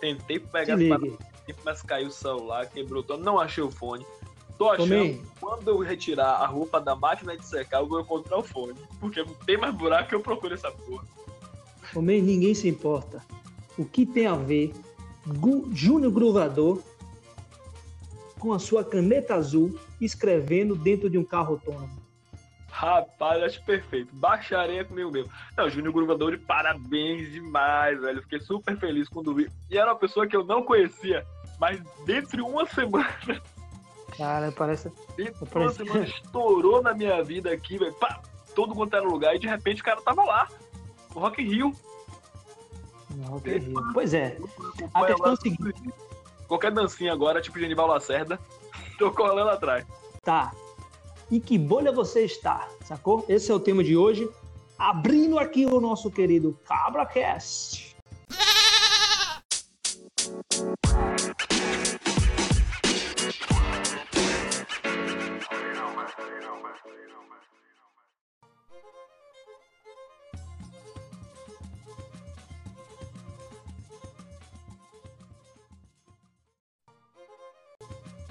Tentei pegar mas caiu o celular, quebrou todo, não achei o fone. Tô achando que quando eu retirar a roupa da máquina de secar, eu vou encontrar o fone. Porque não tem mais buraco que eu procuro essa porra. Homem, ninguém se importa. O que tem a ver Júnior Gruvador com a sua caneta azul escrevendo dentro de um carro autônomo? Rapaz, acho perfeito. Baixaria comigo mesmo. Não, Júnior Gruvador, de parabéns demais, velho. Fiquei super feliz quando vi. E era uma pessoa que eu não conhecia, mas dentro de uma semana Cara, parece. Então, parece... mano, estourou na minha vida aqui, velho. Todo quanto era lugar, e de repente o cara tava lá. O Rock in Rio. Rock in Rio. Pois é. A questão é a seguinte. Qualquer dancinha agora, tipo Genival Lacerda, tô colando atrás. Tá. Em que bolha você está? Sacou? Esse é o tema de hoje. Abrindo aqui o nosso querido CabraCast.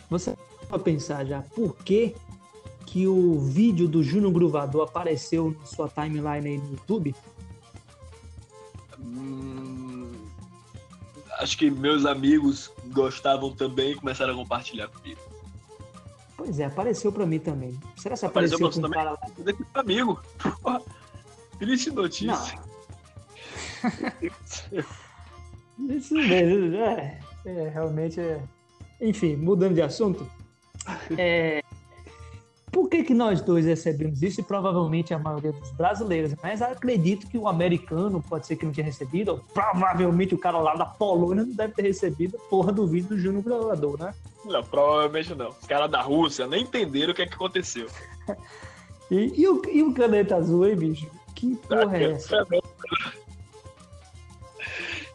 Você para pensar já por que que o vídeo do Júnior Gruvador apareceu na sua timeline aí no YouTube? Hum, acho que meus amigos gostavam também e começaram a compartilhar comigo. Pois é, apareceu para mim também. Será que apareceu, apareceu com um cara lá? Amigo. Triste notícia. Isso mesmo, é, é, realmente é. Enfim, mudando de assunto. É, por que, que nós dois recebemos isso e provavelmente a maioria dos brasileiros? Mas acredito que o americano pode ser que não tenha recebido, ou provavelmente o cara lá da Polônia não deve ter recebido a porra do vídeo do Júnior Gravador, né? Não, provavelmente não. Os caras da Rússia nem entenderam o que é que aconteceu. e, e, o, e o caneta azul, hein, bicho? Que porra é essa?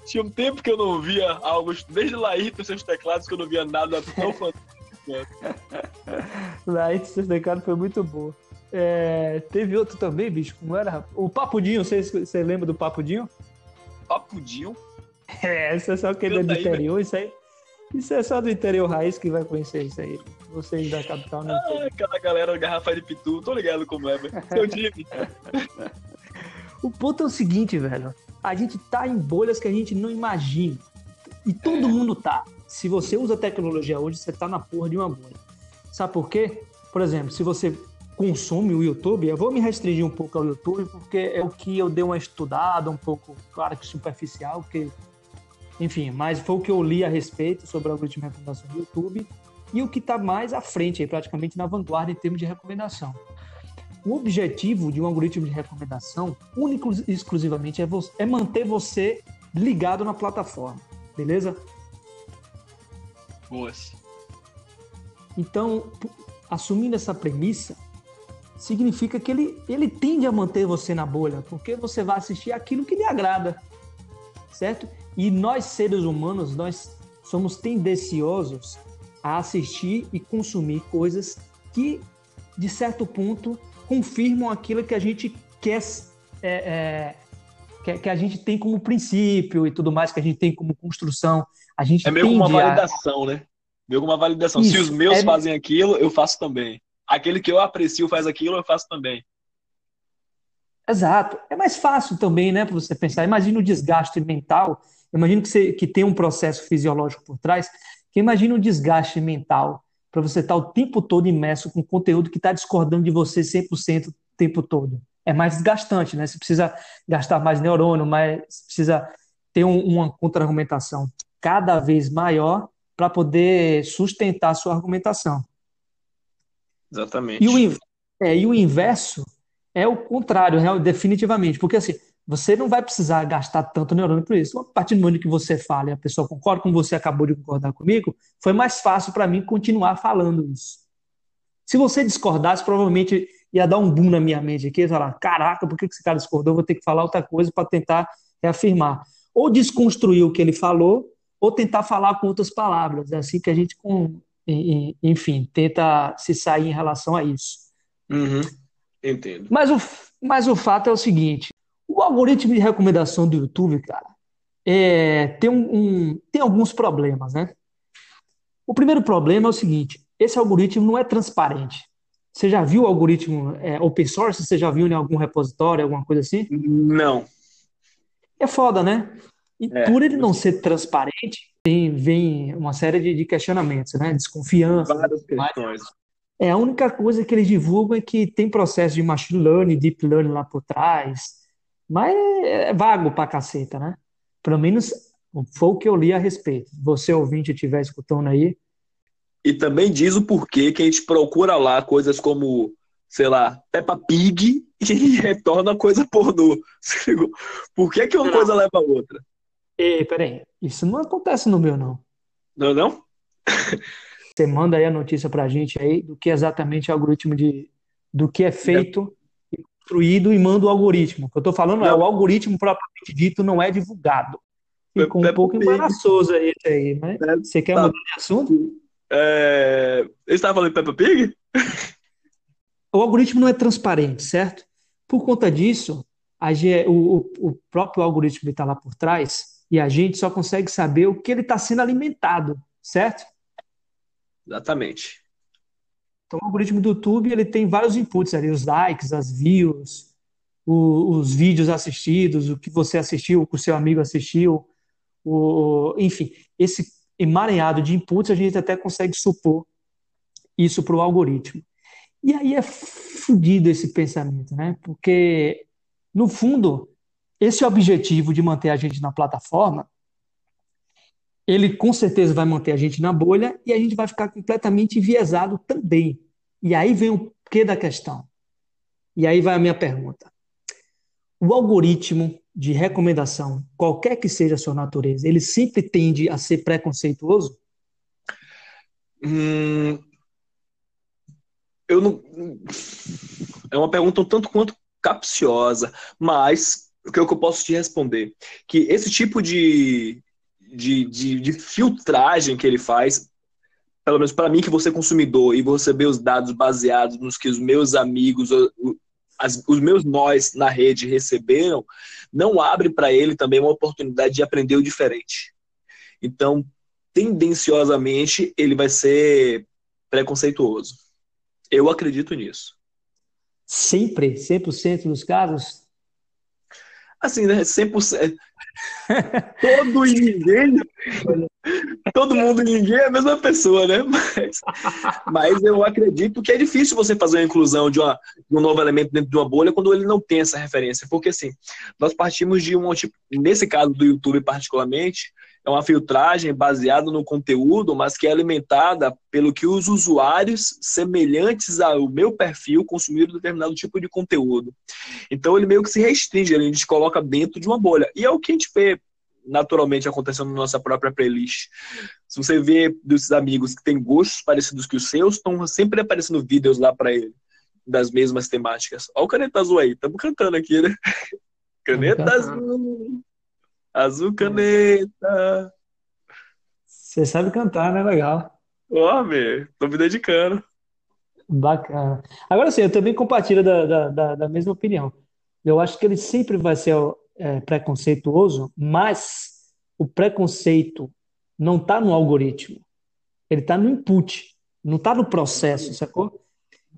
Tinha um tempo que eu não via algo, desde Laírto e seus teclados, que eu não via nada tão fantástico. Seus teclados foi muito boa. É, teve outro também, bicho, como era? O Papudinho, você, você lembra do Papudinho? Papudinho? É, isso é só quem é do interior, isso aí. Isso é só do interior raiz que vai conhecer isso aí. Vocês da capital não ah, aquela galera garrafa de pitu, tô ligado como é, velho. Seu time. o ponto é o seguinte, velho. A gente tá em bolhas que a gente não imagina. E todo mundo tá. Se você usa tecnologia hoje, você tá na porra de uma bolha. Sabe por quê? Por exemplo, se você consome o YouTube, eu vou me restringir um pouco ao YouTube, porque é o que eu dei uma estudada, um pouco, claro que superficial, porque, enfim, mas foi o que eu li a respeito sobre o algoritmo de recomendação do YouTube e o que está mais à frente, aí, praticamente na vanguarda em termos de recomendação. O objetivo de um algoritmo de recomendação, único e exclusivamente, é, você, é manter você ligado na plataforma, beleza? Boas. Então, assumindo essa premissa, significa que ele, ele tende a manter você na bolha, porque você vai assistir aquilo que lhe agrada, certo? E nós, seres humanos, nós somos tendenciosos a assistir e consumir coisas que, de certo ponto, confirmam aquilo que a gente quer, é, é, que, que, a gente tem como princípio e tudo mais, que a gente tem como construção. A gente é meio como uma validação, a... né? Meio como uma validação. Isso, Se os meus é... fazem aquilo, eu faço também. Aquele que eu aprecio faz aquilo, eu faço também. Exato. É mais fácil também, né, para você pensar. Imagina o desgaste mental. Imagina que, você, que tem um processo fisiológico por trás. Que imagina o desgaste mental para você estar tá o tempo todo imerso com conteúdo que está discordando de você 100% o tempo todo. É mais desgastante, né? Você precisa gastar mais neurônio, mais, precisa ter um, uma contra-argumentação cada vez maior para poder sustentar a sua argumentação. Exatamente. E o, é, e o inverso é o contrário, definitivamente, porque assim, você não vai precisar gastar tanto neurônio por isso. A partir do momento que você fala e a pessoa concorda com você, acabou de concordar comigo, foi mais fácil para mim continuar falando isso. Se você discordasse, provavelmente ia dar um boom na minha mente aqui, falar, caraca, por que esse cara discordou? Vou ter que falar outra coisa para tentar reafirmar. Ou desconstruir o que ele falou, ou tentar falar com outras palavras. É assim que a gente, enfim, tenta se sair em relação a isso. Uhum. Entendo. Mas o, mas o fato é o seguinte: o algoritmo de recomendação do YouTube, cara, é, tem, um, um, tem alguns problemas, né? O primeiro problema é o seguinte: esse algoritmo não é transparente. Você já viu algoritmo é, open source? Você já viu em algum repositório, alguma coisa assim? Não. É foda, né? E é. por ele não ser transparente, tem, vem uma série de, de questionamentos, né? Desconfiança. Várias questões. É, a única coisa que eles divulgam é que tem processo de machine learning, deep learning lá por trás, mas é vago pra caceta, né? Pelo menos foi o que eu li a respeito. Você, ouvinte, estiver escutando aí. E também diz o porquê que a gente procura lá coisas como, sei lá, Peppa Pig e retorna coisa pornô. Por que, que uma não. coisa leva a outra? Ei, peraí. Isso não acontece no meu, não. Não, não? Você manda aí a notícia pra gente aí do que exatamente é o algoritmo de. do que é feito e construído e manda o algoritmo. O que eu tô falando é, não. é o algoritmo propriamente dito não é divulgado. Ficou um pouco embaraçoso aí, aí, mas é, você quer tá. mudar de assunto? É... Ele estava falando de Peppa Pig? O algoritmo não é transparente, certo? Por conta disso, a, o, o próprio algoritmo está lá por trás e a gente só consegue saber o que ele está sendo alimentado, certo? Exatamente. Então, o algoritmo do YouTube ele tem vários inputs ali, os likes, as views, o, os vídeos assistidos, o que você assistiu, o que o seu amigo assistiu, o, enfim, esse emaranhado de inputs a gente até consegue supor isso para o algoritmo. E aí é fodido esse pensamento, né? Porque, no fundo, esse objetivo de manter a gente na plataforma ele com certeza vai manter a gente na bolha e a gente vai ficar completamente enviesado também. E aí vem o quê da questão? E aí vai a minha pergunta. O algoritmo de recomendação, qualquer que seja a sua natureza, ele sempre tende a ser preconceituoso? Hum, eu não. É uma pergunta um tanto quanto capciosa, mas o que eu posso te responder? Que esse tipo de, de, de, de filtragem que ele faz, pelo menos para mim que você é consumidor e você vê os dados baseados nos que os meus amigos, as, os meus nós na rede receberam, não abre para ele também uma oportunidade de aprender o diferente. Então, tendenciosamente, ele vai ser preconceituoso. Eu acredito nisso. Sempre? 100% dos casos? Assim, né? 100%. Todo e ninguém. Todo mundo ninguém é a mesma pessoa, né? Mas, mas eu acredito que é difícil você fazer a inclusão de, uma, de, um novo elemento dentro de uma bolha quando ele não tem essa referência. Porque, assim, nós partimos de um tipo, nesse caso do YouTube particularmente, é uma filtragem baseada no conteúdo, mas que é alimentada pelo que os usuários semelhantes ao meu perfil consumiram determinado tipo de conteúdo. Então ele meio que se restringe, ele se coloca dentro de uma bolha. E é o que a gente vê naturalmente acontecendo na nossa própria playlist. Se você vê dos amigos que têm gostos parecidos que os seus, estão sempre aparecendo vídeos lá para ele das mesmas temáticas. Olha o caneta azul aí, estamos cantando aqui, né? Caneta azul. Azul caneta. Você sabe cantar, né? Legal. Ó, oh, tô me dedicando. Bacana. Agora sim, eu também compartilho da, da, da, da mesma opinião. Eu acho que ele sempre vai ser é, preconceituoso, mas o preconceito não está no algoritmo. Ele está no input, não está no processo, sacou?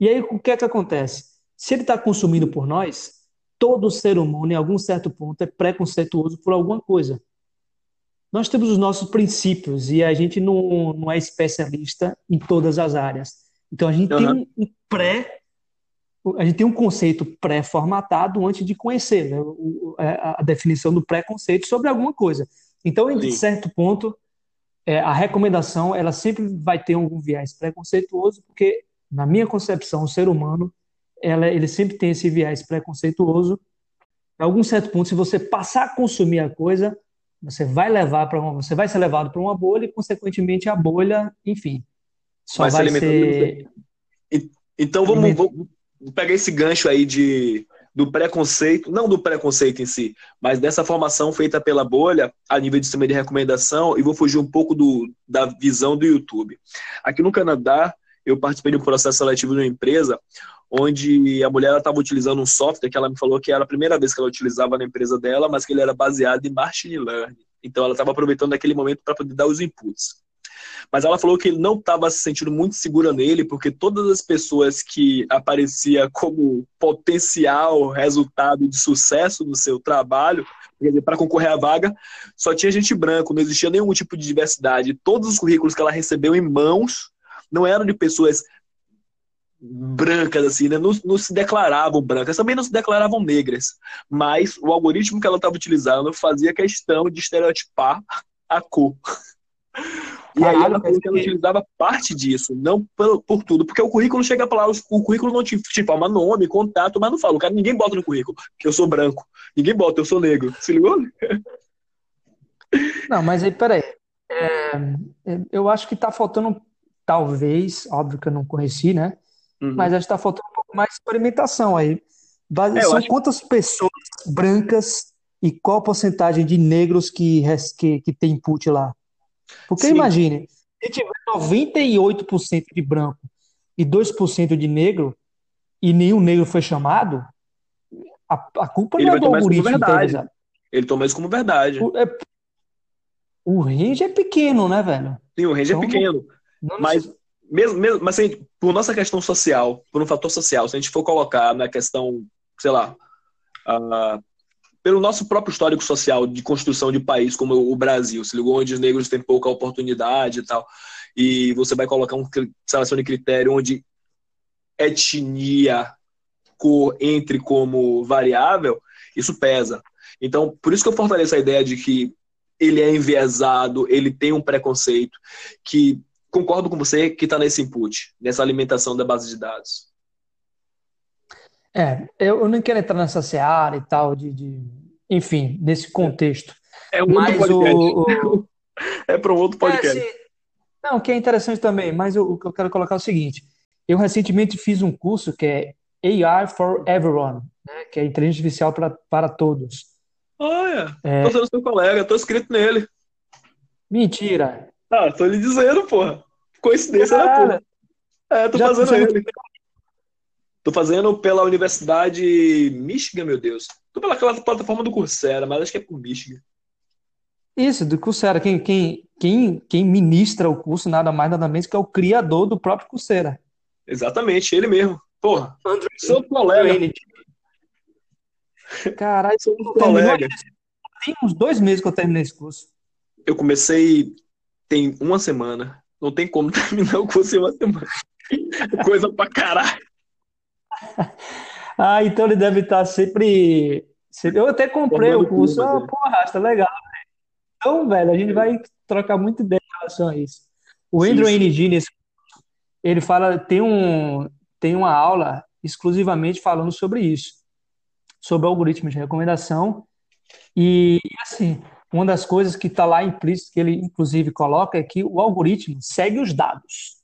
E aí, o que é que acontece? Se ele está consumindo por nós, todo ser humano, em algum certo ponto, é preconceituoso por alguma coisa. Nós temos os nossos princípios e a gente não, não é especialista em todas as áreas. Então a gente uhum. tem um, um pré a gente tem um conceito pré-formatado antes de conhecer né, a, a, definição do preconceito sobre alguma coisa. Então, em Sim. certo ponto, é, a recomendação ela sempre vai ter algum viés preconceituoso, porque, na minha concepção, o ser humano ela, ele sempre tem esse viés preconceituoso. Em algum certo ponto, se você passar a consumir a coisa, você vai levar para uma, você vai ser levado para uma bolha e, consequentemente, a bolha, enfim, só vai, vai ser. Então vamos, vamos pegar esse gancho aí de do preconceito, não do preconceito em si, mas dessa formação feita pela bolha a nível de sistema de recomendação e vou fugir um pouco do, da visão do YouTube. Aqui no Canadá, eu participei de um processo seletivo de uma empresa onde a mulher estava utilizando um software que ela me falou que era a primeira vez que ela utilizava na empresa dela, mas que ele era baseado em machine learning. Então ela estava aproveitando aquele momento para poder dar os inputs. Mas ela falou que ele não estava se sentindo muito segura nele, porque todas as pessoas que aparecia como potencial resultado de sucesso no seu trabalho, para concorrer à vaga, só tinha gente branca, não existia nenhum tipo de diversidade. Todos os currículos que ela recebeu em mãos não eram de pessoas brancas, assim, né? Não, não, se declaravam brancas, também não se declaravam negras. Mas o algoritmo que ela estava utilizando fazia questão de estereotipar a cor. E aí ela falou que ela utilizava parte disso, não por, por, tudo, porque o currículo chega para lá, o currículo não te, te forma nome, contato, mas não fala. O cara, ninguém bota no currículo que eu sou branco. Ninguém bota, eu sou negro. Se ligou? Não, mas aí, peraí. É, eu acho que tá faltando, talvez, óbvio que eu não conheci, né? Uhum. Mas acho que tá faltando um pouco mais de experimentação aí. É, São acho... quantas pessoas brancas e qual a porcentagem de negros que, que, que tem input lá? Porque Sim. imagine, se tiver 98% de branco e 2% de negro, e nenhum negro foi chamado, a, a culpa ele não é do algoritmo. Verdade. Ele toma isso como verdade. O, é, o range é pequeno, né, velho? Sim, o range é então, é pequeno. Não, não mas, mesmo, mesmo, mas assim, por nossa questão social, por um fator social, se a gente for colocar na questão, sei lá, uh, pelo nosso próprio histórico social de construção de país como o Brasil, se ligou onde os negros têm pouca oportunidade e tal, e você vai colocar um seleção de critério onde etnia, cor entre como variável, isso pesa. Então, por isso que eu fortaleço a ideia de que ele é enviesado, ele tem um preconceito, que concordo com você que está nesse input, nessa alimentação da base de dados. É, eu, não quero entrar nessa seara e tal, de, de enfim, nesse contexto. É um outro podcast. O, o... É para um outro podcast. É, não, que é interessante também, mas o, o que eu quero colocar é o seguinte: eu recentemente fiz um curso que é AI for Everyone, né, que é inteligência artificial para, para todos. Olha, é... tô sendo seu colega, tô inscrito nele. Mentira. Ah, tô lhe dizendo, porra. Coincidência, Cara, né, porra? É, tô fazendo ele. Tô fazendo pela Universidade Michigan, meu Deus. Tô pela plataforma do Coursera, mas acho que é por Michigan. Isso, do Coursera. Quem, quem, quem, quem ministra o curso, nada mais, nada menos que é o criador do próprio Coursera. Exatamente, ele mesmo. Porra, André, sou colega. Caralho, sou colega. Tem uns dois meses que eu terminei esse curso. Eu comecei tem uma semana. Não tem como terminar o curso em uma semana. Coisa pra caralho. ah, então ele deve estar sempre. Eu até comprei o curso. Ah, porra, tá legal. Então, velho, a gente vai trocar muita ideia em relação a isso. O Andrew NG, nesse ele fala, tem, um, tem uma aula exclusivamente falando sobre isso, sobre algoritmos de recomendação. E, assim, uma das coisas que está lá implícito, que ele inclusive coloca, é que o algoritmo segue os dados.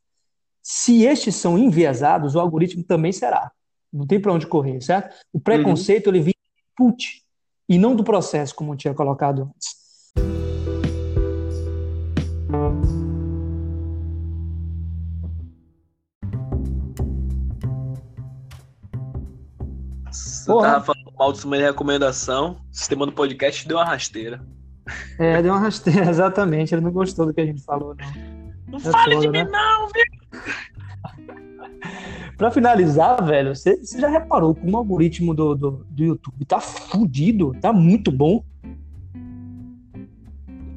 Se estes são enviesados, o algoritmo também será. Não tem para onde correr, certo? O preconceito uhum. ele vem do input e não do processo, como eu tinha colocado antes. Você Porra. tava falando mal de uma recomendação, o sistema do podcast deu uma rasteira. É, deu uma rasteira, exatamente. Ele não gostou do que a gente falou, não. Não é fale de né? mim, não, viu? Pra finalizar, velho, você já reparou como o algoritmo do, do, do YouTube tá fudido? Tá muito bom.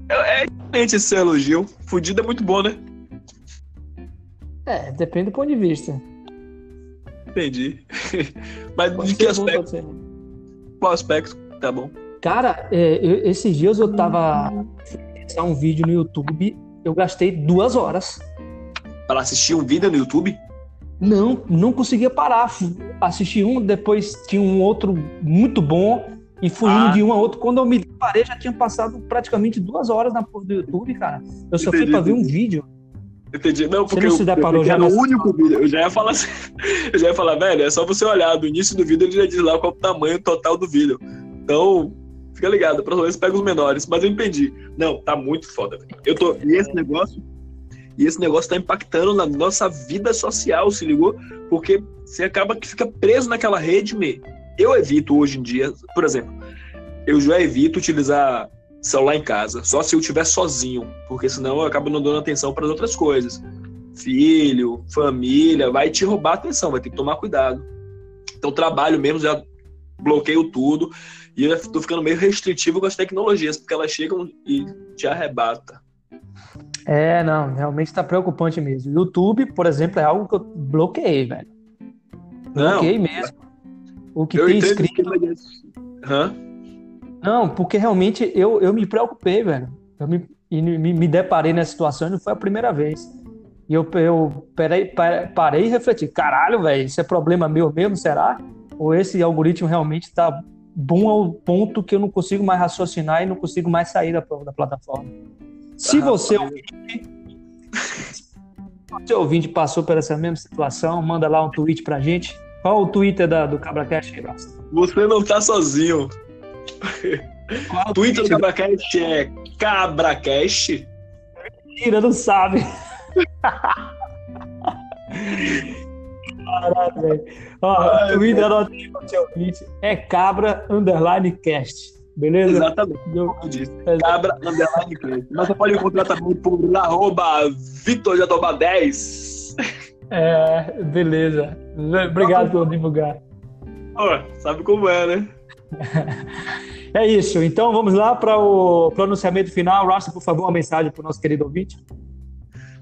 É, é excelente esse elogio. Fudido é muito bom, né? É, depende do ponto de vista. Entendi. Mas Pode de que aspecto? Qual aspecto? Tá bom. Cara, é, eu, esses dias eu tava pensar um vídeo no YouTube, eu gastei duas horas. Para assistir um vídeo no YouTube? Não, não conseguia parar. Assisti um, depois tinha um outro muito bom e fui ah. indo de um a outro. Quando eu me parei, já tinha passado praticamente duas horas na porra do YouTube, cara. Eu só entendi, fui pra ver um vídeo. Entendi. Não, porque você não eu, eu, já no único vídeo. Eu já ia falar assim, eu já ia falar, velho, é só você olhar do início do vídeo, ele já diz lá qual é o tamanho total do vídeo. Então, fica ligado, pra você pega os menores. Mas eu entendi. Não, tá muito foda, velho. Eu tô. E esse negócio e esse negócio está impactando na nossa vida social, se ligou? Porque você acaba que fica preso naquela rede, me. Eu evito hoje em dia, por exemplo, eu já evito utilizar celular em casa. Só se eu estiver sozinho, porque senão eu acabo não dando atenção para as outras coisas. Filho, família, vai te roubar a atenção, vai ter que tomar cuidado. Então, trabalho mesmo, já bloqueio tudo. E eu tô ficando meio restritivo com as tecnologias, porque elas chegam e te arrebata. É, não, realmente tá preocupante mesmo. YouTube, por exemplo, é algo que eu bloqueei, velho. Bloqueei não, mesmo. O que tem escrito. Que... Hã? Não, porque realmente eu, eu me preocupei, velho. Eu me, me, me deparei nessa situação e não foi a primeira vez. E eu, eu parei, parei e refleti: caralho, velho, isso é problema meu mesmo, será? Ou esse algoritmo realmente tá bom ao ponto que eu não consigo mais raciocinar e não consigo mais sair da, da plataforma? Se ah, você ouvinte, se ouvinte passou por essa mesma situação, manda lá um tweet pra gente. Qual o Twitter da, do CabraCast? Você não tá sozinho. Qual o Twitter do CabraCast é CabraCast? Mentira, não sabe. Caralho, velho. Ó, o Twitter seu ouvinte é cabra underline cast. Beleza? Exatamente. Eu... Cabra underline cast. Mas você pode encontrar também por arroba VitorJatoba10. É, beleza. Obrigado por divulgar. Oh, sabe como é, né? é isso. Então vamos lá para o pronunciamento final. Rasta, por favor, uma mensagem para o nosso querido ouvinte.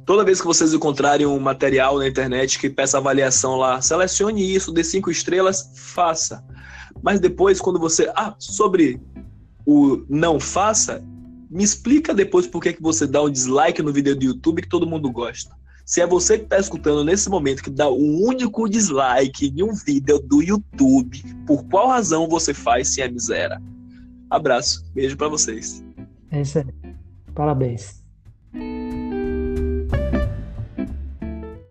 Toda vez que vocês encontrarem um material na internet que peça avaliação lá, selecione isso, dê cinco estrelas, faça. Mas depois, quando você. Ah, sobre o não faça, me explica depois por que, que você dá um dislike no vídeo do YouTube que todo mundo gosta. Se é você que está escutando nesse momento que dá um único dislike em um vídeo do YouTube, por qual razão você faz se é miséria? Abraço, beijo para vocês. É isso aí. Parabéns.